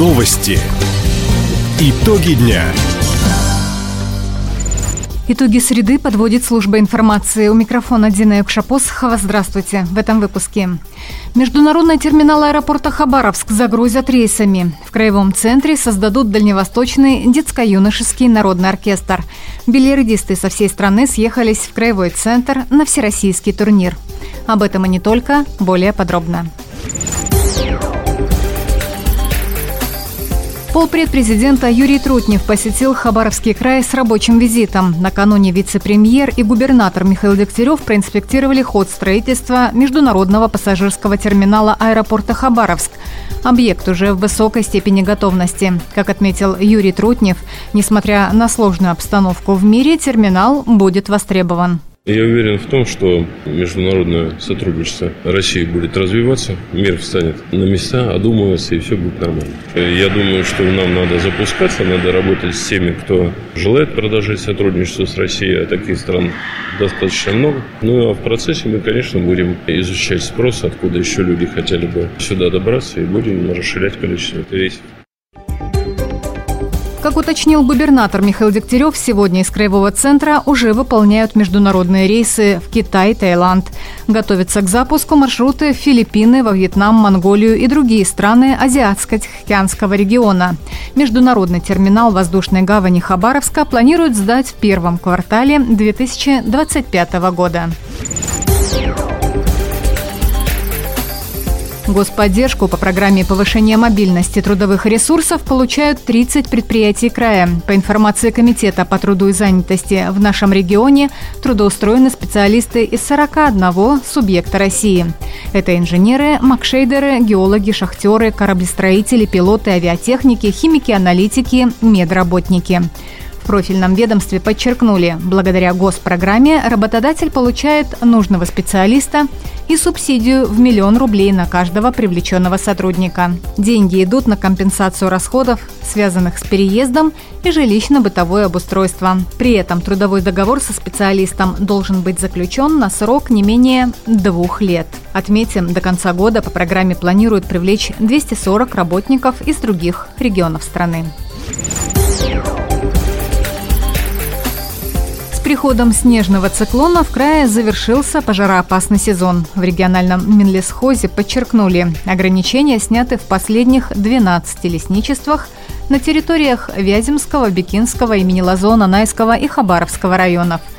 Новости. Итоги дня. Итоги среды подводит служба информации. У микрофона Дина Юкшапосхова. Здравствуйте. В этом выпуске. Международный терминал аэропорта Хабаровск загрузят рейсами. В Краевом центре создадут дальневосточный детско-юношеский народный оркестр. Бильярдисты со всей страны съехались в Краевой центр на всероссийский турнир. Об этом и не только, более подробно. Полпред президента Юрий Трутнев посетил Хабаровский край с рабочим визитом. Накануне вице-премьер и губернатор Михаил Дегтярев проинспектировали ход строительства международного пассажирского терминала аэропорта Хабаровск. Объект уже в высокой степени готовности. Как отметил Юрий Трутнев, несмотря на сложную обстановку в мире, терминал будет востребован. Я уверен в том, что международное сотрудничество России будет развиваться, мир встанет на места, одумывается, и все будет нормально. Я думаю, что нам надо запускаться, надо работать с теми, кто желает продолжать сотрудничество с Россией, а таких стран достаточно много. Ну а в процессе мы, конечно, будем изучать спрос, откуда еще люди хотели бы сюда добраться, и будем расширять количество рейсов. Как уточнил губернатор Михаил Дегтярев, сегодня из Краевого центра уже выполняют международные рейсы в Китай, Таиланд. Готовятся к запуску маршруты в Филиппины, во Вьетнам, Монголию и другие страны Азиатско-Тихоокеанского региона. Международный терминал воздушной гавани Хабаровска планируют сдать в первом квартале 2025 года. Господдержку по программе повышения мобильности трудовых ресурсов получают 30 предприятий края. По информации Комитета по труду и занятости в нашем регионе трудоустроены специалисты из 41 субъекта России. Это инженеры, макшейдеры, геологи, шахтеры, кораблестроители, пилоты, авиатехники, химики, аналитики, медработники. В профильном ведомстве подчеркнули, благодаря госпрограмме работодатель получает нужного специалиста и субсидию в миллион рублей на каждого привлеченного сотрудника. Деньги идут на компенсацию расходов, связанных с переездом и жилищно-бытовое обустройство. При этом трудовой договор со специалистом должен быть заключен на срок не менее двух лет. Отметим, до конца года по программе планируют привлечь 240 работников из других регионов страны. Приходом снежного циклона в крае завершился пожароопасный сезон. В региональном Минлесхозе подчеркнули, ограничения сняты в последних 12 лесничествах на территориях Вяземского, Бекинского, имени Лазона, Найского и Хабаровского районов –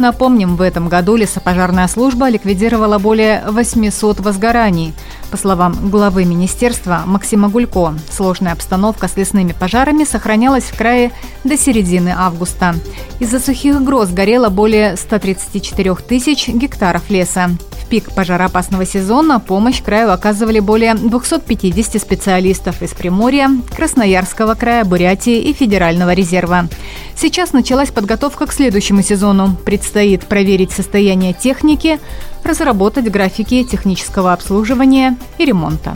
Напомним, в этом году лесопожарная служба ликвидировала более 800 возгораний. По словам главы министерства Максима Гулько, сложная обстановка с лесными пожарами сохранялась в крае до середины августа. Из-за сухих гроз горело более 134 тысяч гектаров леса пик пожароопасного сезона помощь краю оказывали более 250 специалистов из Приморья, Красноярского края, Бурятии и Федерального резерва. Сейчас началась подготовка к следующему сезону. Предстоит проверить состояние техники, разработать графики технического обслуживания и ремонта.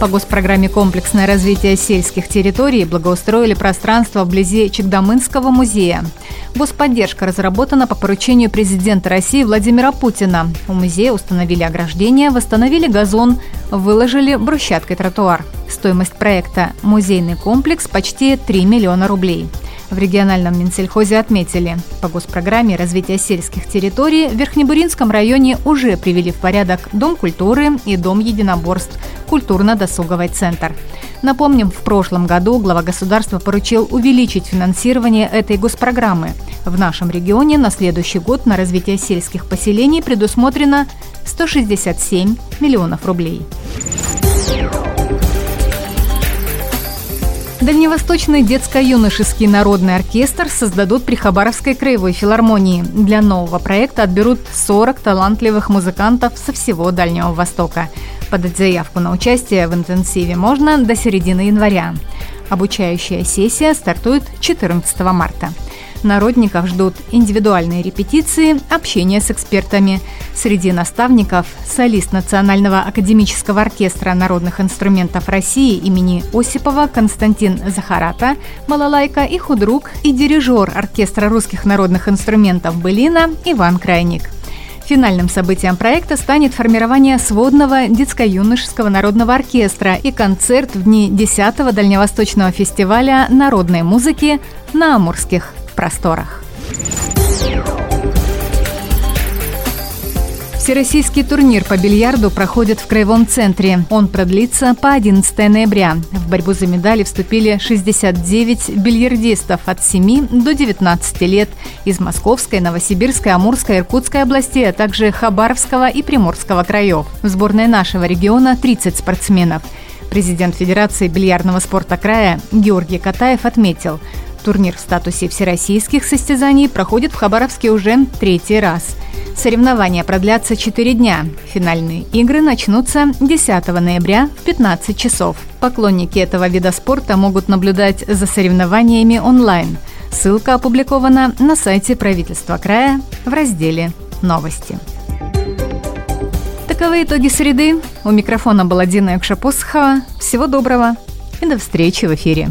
По госпрограмме «Комплексное развитие сельских территорий» благоустроили пространство вблизи Чегдамынского музея. Господдержка разработана по поручению президента России Владимира Путина. У музея установили ограждение, восстановили газон, выложили брусчаткой тротуар. Стоимость проекта «Музейный комплекс» почти 3 миллиона рублей. В региональном Минсельхозе отметили, по госпрограмме развития сельских территорий в Верхнебуринском районе уже привели в порядок Дом культуры и Дом единоборств, культурно-досуговый центр. Напомним, в прошлом году глава государства поручил увеличить финансирование этой госпрограммы. В нашем регионе на следующий год на развитие сельских поселений предусмотрено 167 миллионов рублей. Дальневосточный детско-юношеский народный оркестр создадут при Хабаровской краевой филармонии. Для нового проекта отберут 40 талантливых музыкантов со всего Дальнего Востока. Подать заявку на участие в интенсиве можно до середины января. Обучающая сессия стартует 14 марта. Народников ждут индивидуальные репетиции, общение с экспертами. Среди наставников – солист Национального академического оркестра народных инструментов России имени Осипова Константин Захарата, балалайка и худрук и дирижер оркестра русских народных инструментов «Былина» Иван Крайник – Финальным событием проекта станет формирование сводного детско-юношеского народного оркестра и концерт в дни 10-го Дальневосточного фестиваля народной музыки на Амурских просторах. Всероссийский турнир по бильярду проходит в Краевом центре. Он продлится по 11 ноября. В борьбу за медали вступили 69 бильярдистов от 7 до 19 лет из Московской, Новосибирской, Амурской, Иркутской областей, а также Хабаровского и Приморского краев. В сборной нашего региона 30 спортсменов. Президент Федерации бильярдного спорта края Георгий Катаев отметил, турнир в статусе всероссийских состязаний проходит в Хабаровске уже третий раз – Соревнования продлятся 4 дня. Финальные игры начнутся 10 ноября в 15 часов. Поклонники этого вида спорта могут наблюдать за соревнованиями онлайн. Ссылка опубликована на сайте правительства края в разделе «Новости». Таковы итоги среды. У микрофона была Дина Якшапосхова. Всего доброго и до встречи в эфире.